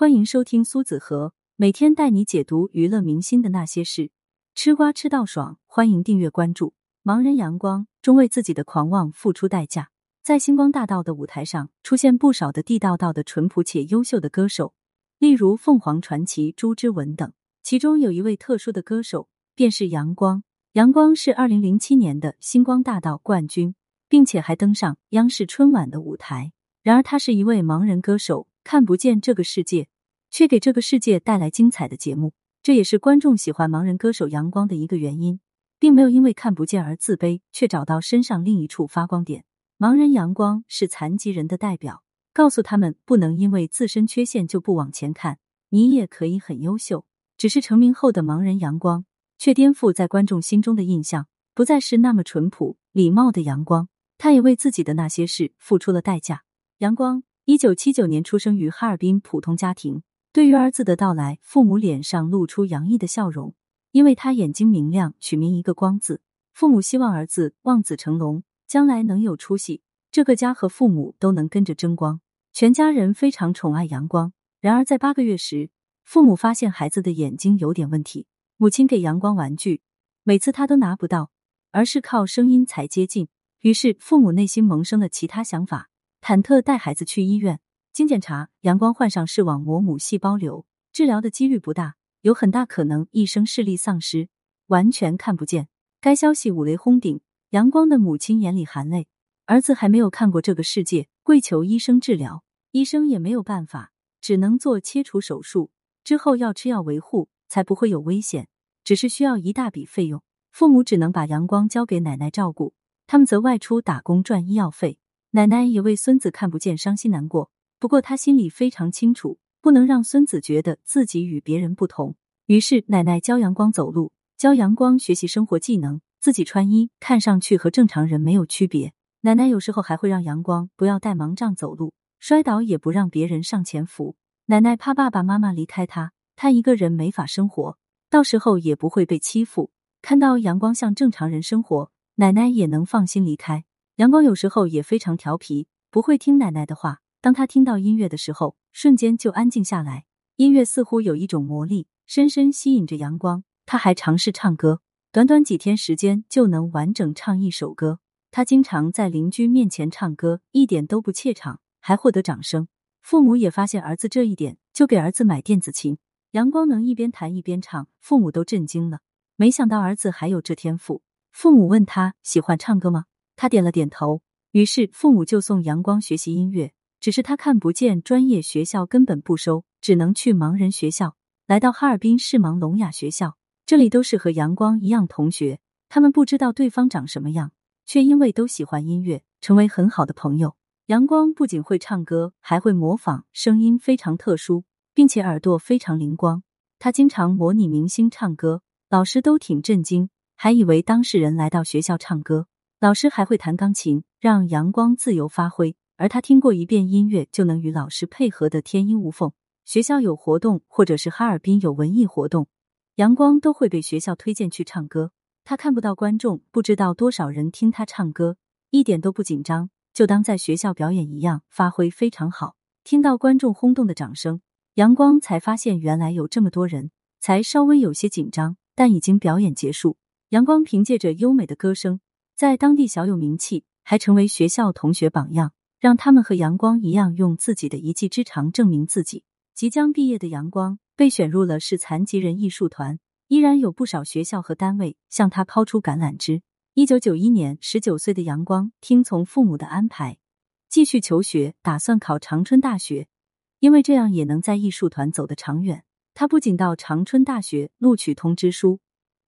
欢迎收听苏子和每天带你解读娱乐明星的那些事，吃瓜吃到爽，欢迎订阅关注。盲人阳光终为自己的狂妄付出代价，在星光大道的舞台上出现不少的地道道的淳朴且优秀的歌手，例如凤凰传奇、朱之文等。其中有一位特殊的歌手，便是阳光。阳光是二零零七年的星光大道冠军，并且还登上央视春晚的舞台。然而，他是一位盲人歌手。看不见这个世界，却给这个世界带来精彩的节目，这也是观众喜欢盲人歌手阳光的一个原因，并没有因为看不见而自卑，却找到身上另一处发光点。盲人阳光是残疾人的代表，告诉他们不能因为自身缺陷就不往前看，你也可以很优秀。只是成名后的盲人阳光，却颠覆在观众心中的印象，不再是那么淳朴礼貌的阳光，他也为自己的那些事付出了代价。阳光。一九七九年出生于哈尔滨普通家庭，对于儿子的到来，父母脸上露出洋溢的笑容，因为他眼睛明亮，取名一个光字。父母希望儿子望子成龙，将来能有出息，这个家和父母都能跟着争光。全家人非常宠爱阳光。然而在八个月时，父母发现孩子的眼睛有点问题，母亲给阳光玩具，每次他都拿不到，而是靠声音才接近。于是父母内心萌生了其他想法。忐忑带孩子去医院，经检查，阳光患上视网膜母细胞瘤，治疗的几率不大，有很大可能一生视力丧失，完全看不见。该消息五雷轰顶，阳光的母亲眼里含泪，儿子还没有看过这个世界，跪求医生治疗，医生也没有办法，只能做切除手术，之后要吃药维护，才不会有危险，只是需要一大笔费用，父母只能把阳光交给奶奶照顾，他们则外出打工赚医药费。奶奶也为孙子看不见伤心难过，不过她心里非常清楚，不能让孙子觉得自己与别人不同。于是，奶奶教阳光走路，教阳光学习生活技能，自己穿衣，看上去和正常人没有区别。奶奶有时候还会让阳光不要带盲杖走路，摔倒也不让别人上前扶。奶奶怕爸爸妈妈离开他，他一个人没法生活，到时候也不会被欺负。看到阳光像正常人生活，奶奶也能放心离开。阳光有时候也非常调皮，不会听奶奶的话。当他听到音乐的时候，瞬间就安静下来。音乐似乎有一种魔力，深深吸引着阳光。他还尝试唱歌，短短几天时间就能完整唱一首歌。他经常在邻居面前唱歌，一点都不怯场，还获得掌声。父母也发现儿子这一点，就给儿子买电子琴。阳光能一边弹一边唱，父母都震惊了。没想到儿子还有这天赋。父母问他喜欢唱歌吗？他点了点头，于是父母就送阳光学习音乐。只是他看不见，专业学校根本不收，只能去盲人学校。来到哈尔滨市盲聋哑学校，这里都是和阳光一样同学，他们不知道对方长什么样，却因为都喜欢音乐，成为很好的朋友。阳光不仅会唱歌，还会模仿，声音非常特殊，并且耳朵非常灵光。他经常模拟明星唱歌，老师都挺震惊，还以为当事人来到学校唱歌。老师还会弹钢琴，让阳光自由发挥，而他听过一遍音乐就能与老师配合的天衣无缝。学校有活动，或者是哈尔滨有文艺活动，阳光都会被学校推荐去唱歌。他看不到观众，不知道多少人听他唱歌，一点都不紧张，就当在学校表演一样，发挥非常好。听到观众轰动的掌声，阳光才发现原来有这么多人，才稍微有些紧张，但已经表演结束。阳光凭借着优美的歌声。在当地小有名气，还成为学校同学榜样，让他们和阳光一样，用自己的一技之长证明自己。即将毕业的阳光被选入了市残疾人艺术团，依然有不少学校和单位向他抛出橄榄枝。一九九一年，十九岁的阳光听从父母的安排，继续求学，打算考长春大学，因为这样也能在艺术团走得长远。他不仅到长春大学录取通知书，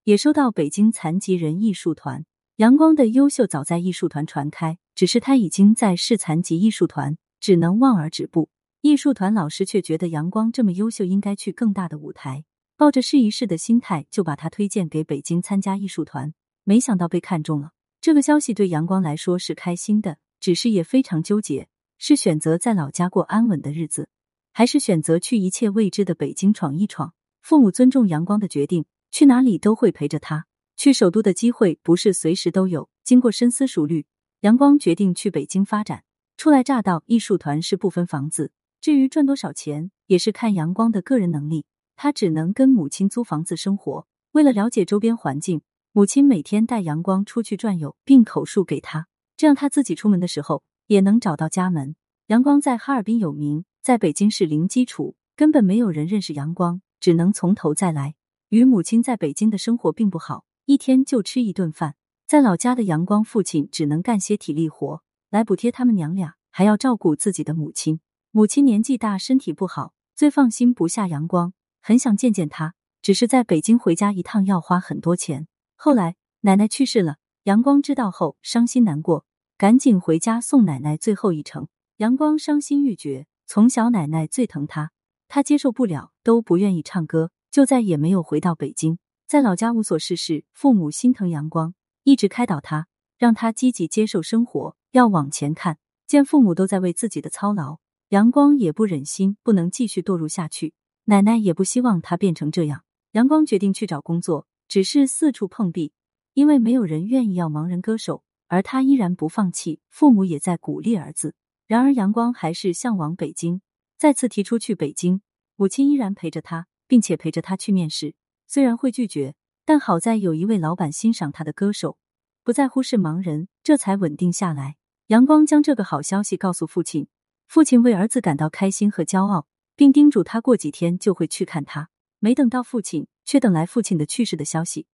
也收到北京残疾人艺术团。阳光的优秀早在艺术团传开，只是他已经在市残疾艺术团，只能望而止步。艺术团老师却觉得阳光这么优秀，应该去更大的舞台，抱着试一试的心态，就把他推荐给北京参加艺术团。没想到被看中了。这个消息对阳光来说是开心的，只是也非常纠结：是选择在老家过安稳的日子，还是选择去一切未知的北京闯一闯？父母尊重阳光的决定，去哪里都会陪着他。去首都的机会不是随时都有。经过深思熟虑，阳光决定去北京发展。初来乍到，艺术团是不分房子，至于赚多少钱，也是看阳光的个人能力。他只能跟母亲租房子生活。为了了解周边环境，母亲每天带阳光出去转悠，并口述给他，这样他自己出门的时候也能找到家门。阳光在哈尔滨有名，在北京是零基础，根本没有人认识阳光，只能从头再来。与母亲在北京的生活并不好，一天就吃一顿饭。在老家的阳光父亲只能干些体力活来补贴他们娘俩，还要照顾自己的母亲。母亲年纪大，身体不好，最放心不下阳光，很想见见他。只是在北京回家一趟要花很多钱。后来奶奶去世了，阳光知道后伤心难过，赶紧回家送奶奶最后一程。阳光伤心欲绝，从小奶奶最疼他，他接受不了，都不愿意唱歌，就再也没有回到北京。在老家无所事事，父母心疼阳光。一直开导他，让他积极接受生活，要往前看。见父母都在为自己的操劳，阳光也不忍心，不能继续堕入下去。奶奶也不希望他变成这样。阳光决定去找工作，只是四处碰壁，因为没有人愿意要盲人歌手，而他依然不放弃。父母也在鼓励儿子，然而阳光还是向往北京，再次提出去北京。母亲依然陪着他，并且陪着他去面试，虽然会拒绝。但好在有一位老板欣赏他的歌手，不在乎是盲人，这才稳定下来。阳光将这个好消息告诉父亲，父亲为儿子感到开心和骄傲，并叮嘱他过几天就会去看他。没等到父亲，却等来父亲的去世的消息，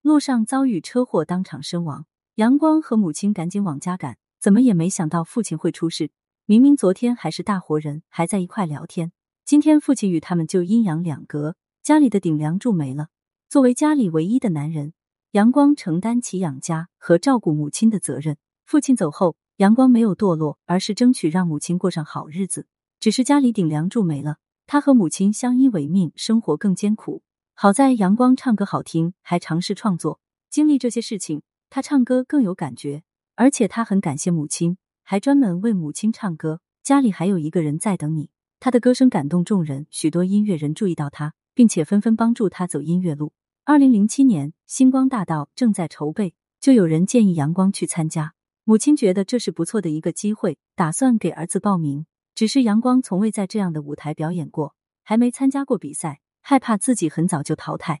路上遭遇车祸，当场身亡。阳光和母亲赶紧往家赶，怎么也没想到父亲会出事。明明昨天还是大活人，还在一块聊天，今天父亲与他们就阴阳两隔，家里的顶梁柱没了。作为家里唯一的男人，阳光承担起养家和照顾母亲的责任。父亲走后，阳光没有堕落，而是争取让母亲过上好日子。只是家里顶梁柱没了，他和母亲相依为命，生活更艰苦。好在阳光唱歌好听，还尝试创作。经历这些事情，他唱歌更有感觉，而且他很感谢母亲，还专门为母亲唱歌。家里还有一个人在等你。他的歌声感动众人，许多音乐人注意到他，并且纷纷帮助他走音乐路。二零零七年，星光大道正在筹备，就有人建议阳光去参加。母亲觉得这是不错的一个机会，打算给儿子报名。只是阳光从未在这样的舞台表演过，还没参加过比赛，害怕自己很早就淘汰，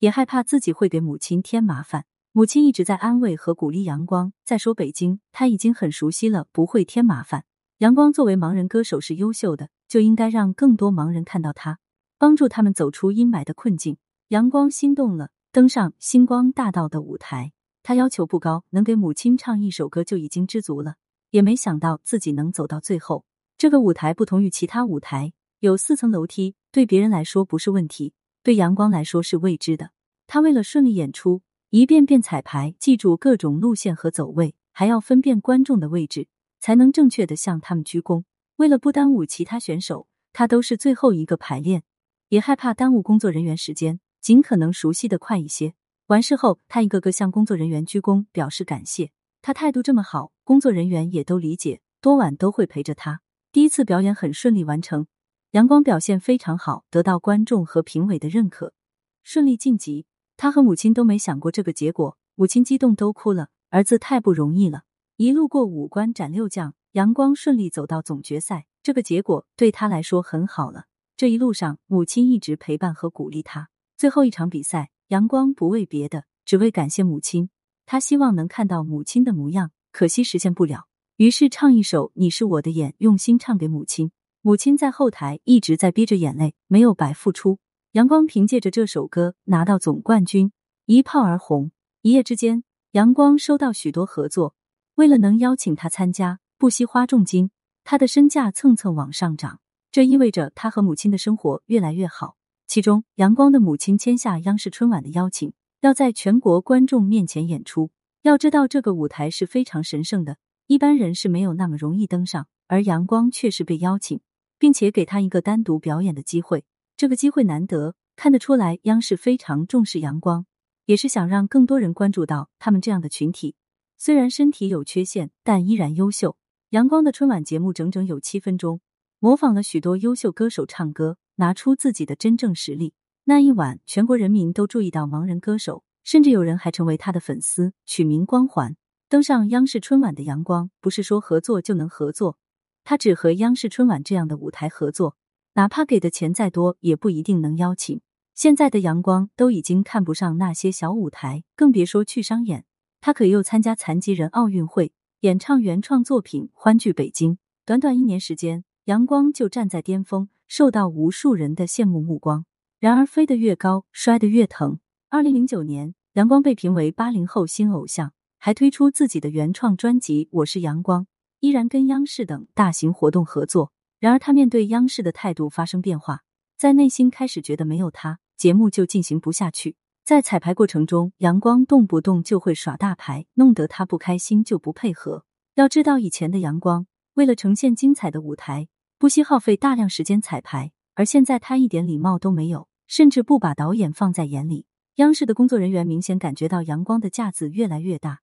也害怕自己会给母亲添麻烦。母亲一直在安慰和鼓励阳光。再说北京，他已经很熟悉了，不会添麻烦。阳光作为盲人歌手是优秀的，就应该让更多盲人看到他，帮助他们走出阴霾的困境。阳光心动了，登上星光大道的舞台。他要求不高，能给母亲唱一首歌就已经知足了。也没想到自己能走到最后。这个舞台不同于其他舞台，有四层楼梯，对别人来说不是问题，对阳光来说是未知的。他为了顺利演出，一遍遍彩排，记住各种路线和走位，还要分辨观众的位置，才能正确的向他们鞠躬。为了不耽误其他选手，他都是最后一个排练，也害怕耽误工作人员时间。尽可能熟悉的快一些。完事后，他一个个向工作人员鞠躬表示感谢。他态度这么好，工作人员也都理解，多晚都会陪着他。第一次表演很顺利完成，阳光表现非常好，得到观众和评委的认可，顺利晋级。他和母亲都没想过这个结果，母亲激动都哭了。儿子太不容易了，一路过五关斩六将，阳光顺利走到总决赛，这个结果对他来说很好了。这一路上，母亲一直陪伴和鼓励他。最后一场比赛，阳光不为别的，只为感谢母亲。他希望能看到母亲的模样，可惜实现不了。于是唱一首《你是我的眼》，用心唱给母亲。母亲在后台一直在憋着眼泪，没有白付出。阳光凭借着这首歌拿到总冠军，一炮而红。一夜之间，阳光收到许多合作。为了能邀请他参加，不惜花重金，他的身价蹭蹭往上涨。这意味着他和母亲的生活越来越好。其中，阳光的母亲签下央视春晚的邀请，要在全国观众面前演出。要知道，这个舞台是非常神圣的，一般人是没有那么容易登上，而阳光却是被邀请，并且给他一个单独表演的机会。这个机会难得，看得出来央视非常重视阳光，也是想让更多人关注到他们这样的群体。虽然身体有缺陷，但依然优秀。阳光的春晚节目整整有七分钟，模仿了许多优秀歌手唱歌。拿出自己的真正实力。那一晚，全国人民都注意到盲人歌手，甚至有人还成为他的粉丝，取名光环。登上央视春晚的阳光，不是说合作就能合作，他只和央视春晚这样的舞台合作，哪怕给的钱再多，也不一定能邀请。现在的阳光都已经看不上那些小舞台，更别说去商演。他可又参加残疾人奥运会，演唱原创作品，欢聚北京。短短一年时间，阳光就站在巅峰，受到无数人的羡慕目光。然而，飞得越高，摔得越疼。二零零九年，阳光被评为八零后新偶像，还推出自己的原创专辑《我是阳光》，依然跟央视等大型活动合作。然而，他面对央视的态度发生变化，在内心开始觉得没有他，节目就进行不下去。在彩排过程中，阳光动不动就会耍大牌，弄得他不开心就不配合。要知道，以前的阳光为了呈现精彩的舞台，不惜耗费大量时间彩排，而现在他一点礼貌都没有。甚至不把导演放在眼里。央视的工作人员明显感觉到阳光的架子越来越大，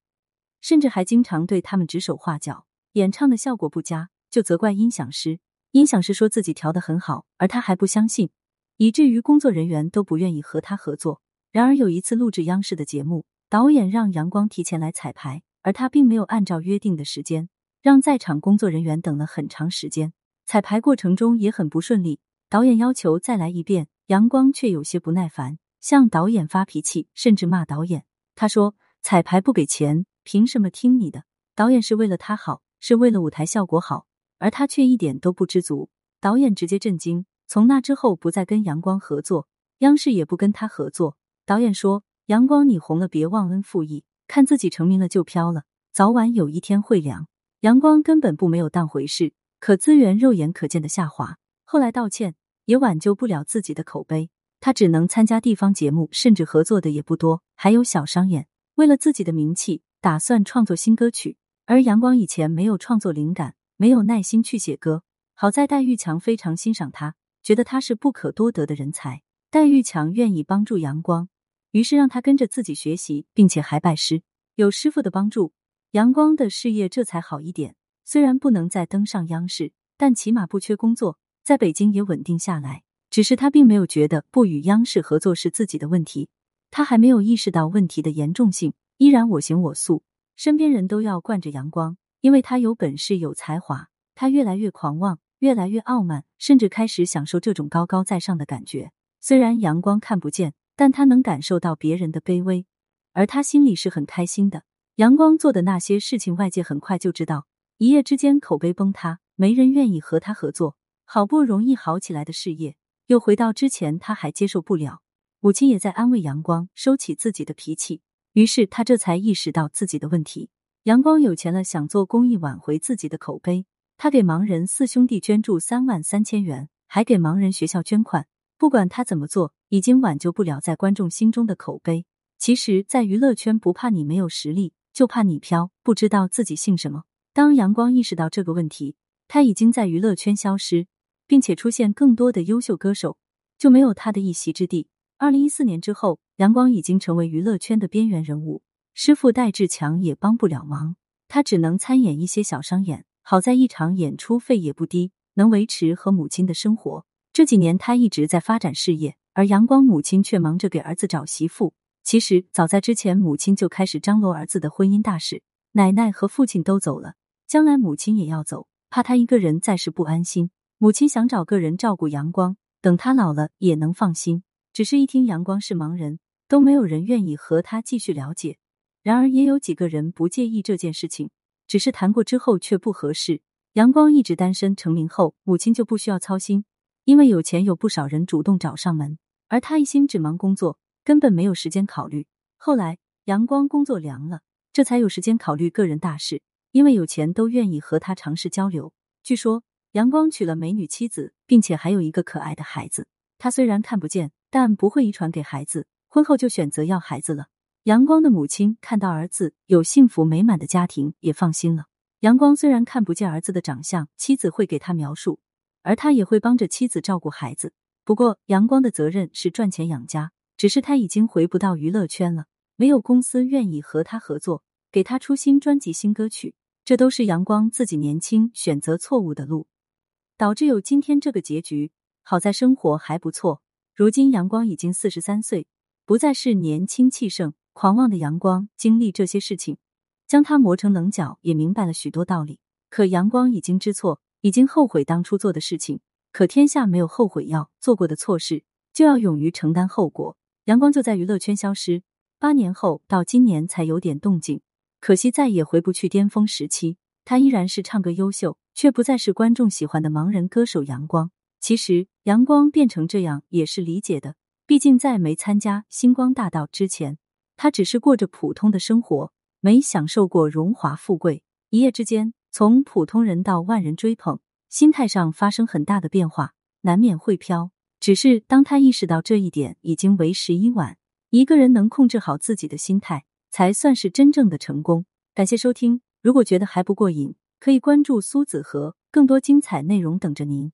甚至还经常对他们指手画脚。演唱的效果不佳，就责怪音响师。音响师说自己调的很好，而他还不相信，以至于工作人员都不愿意和他合作。然而有一次录制央视的节目，导演让阳光提前来彩排，而他并没有按照约定的时间，让在场工作人员等了很长时间。彩排过程中也很不顺利，导演要求再来一遍。阳光却有些不耐烦，向导演发脾气，甚至骂导演。他说：“彩排不给钱，凭什么听你的？”导演是为了他好，是为了舞台效果好，而他却一点都不知足。导演直接震惊，从那之后不再跟阳光合作，央视也不跟他合作。导演说：“阳光，你红了别忘恩负义，看自己成名了就飘了，早晚有一天会凉。”阳光根本不没有当回事，可资源肉眼可见的下滑。后来道歉。也挽救不了自己的口碑，他只能参加地方节目，甚至合作的也不多，还有小商演。为了自己的名气，打算创作新歌曲。而阳光以前没有创作灵感，没有耐心去写歌。好在戴玉强非常欣赏他，觉得他是不可多得的人才。戴玉强愿意帮助阳光，于是让他跟着自己学习，并且还拜师。有师傅的帮助，阳光的事业这才好一点。虽然不能再登上央视，但起码不缺工作。在北京也稳定下来，只是他并没有觉得不与央视合作是自己的问题，他还没有意识到问题的严重性，依然我行我素。身边人都要惯着阳光，因为他有本事有才华。他越来越狂妄，越来越傲慢，甚至开始享受这种高高在上的感觉。虽然阳光看不见，但他能感受到别人的卑微，而他心里是很开心的。阳光做的那些事情，外界很快就知道，一夜之间口碑崩塌，没人愿意和他合作。好不容易好起来的事业，又回到之前，他还接受不了。母亲也在安慰阳光，收起自己的脾气。于是他这才意识到自己的问题。阳光有钱了，想做公益挽回自己的口碑。他给盲人四兄弟捐助三万三千元，还给盲人学校捐款。不管他怎么做，已经挽救不了在观众心中的口碑。其实，在娱乐圈，不怕你没有实力，就怕你飘，不知道自己姓什么。当阳光意识到这个问题，他已经在娱乐圈消失。并且出现更多的优秀歌手，就没有他的一席之地。二零一四年之后，阳光已经成为娱乐圈的边缘人物，师傅戴志强也帮不了忙，他只能参演一些小商演。好在一场演出费也不低，能维持和母亲的生活。这几年他一直在发展事业，而阳光母亲却忙着给儿子找媳妇。其实早在之前，母亲就开始张罗儿子的婚姻大事。奶奶和父亲都走了，将来母亲也要走，怕他一个人暂时不安心。母亲想找个人照顾阳光，等他老了也能放心。只是一听阳光是盲人，都没有人愿意和他继续了解。然而也有几个人不介意这件事情，只是谈过之后却不合适。阳光一直单身，成名后母亲就不需要操心，因为有钱，有不少人主动找上门，而他一心只忙工作，根本没有时间考虑。后来阳光工作凉了，这才有时间考虑个人大事，因为有钱都愿意和他尝试交流。据说。阳光娶了美女妻子，并且还有一个可爱的孩子。他虽然看不见，但不会遗传给孩子。婚后就选择要孩子了。阳光的母亲看到儿子有幸福美满的家庭，也放心了。阳光虽然看不见儿子的长相，妻子会给他描述，而他也会帮着妻子照顾孩子。不过，阳光的责任是赚钱养家，只是他已经回不到娱乐圈了，没有公司愿意和他合作，给他出新专辑、新歌曲。这都是阳光自己年轻选择错误的路。导致有今天这个结局。好在生活还不错。如今阳光已经四十三岁，不再是年轻气盛、狂妄的阳光。经历这些事情，将他磨成棱角，也明白了许多道理。可阳光已经知错，已。经后悔当初做的事情。可天下没有后悔药，做过的错事就要勇于承担后果。阳光就在娱乐圈消失，八年后到今年才有点动静，可惜再也回不去巅峰时期。他依然是唱歌优秀，却不再是观众喜欢的盲人歌手阳光。其实阳光变成这样也是理解的，毕竟在没参加星光大道之前，他只是过着普通的生活，没享受过荣华富贵。一夜之间，从普通人到万人追捧，心态上发生很大的变化，难免会飘。只是当他意识到这一点，已经为时已晚。一个人能控制好自己的心态，才算是真正的成功。感谢收听。如果觉得还不过瘾，可以关注苏子和，更多精彩内容等着您。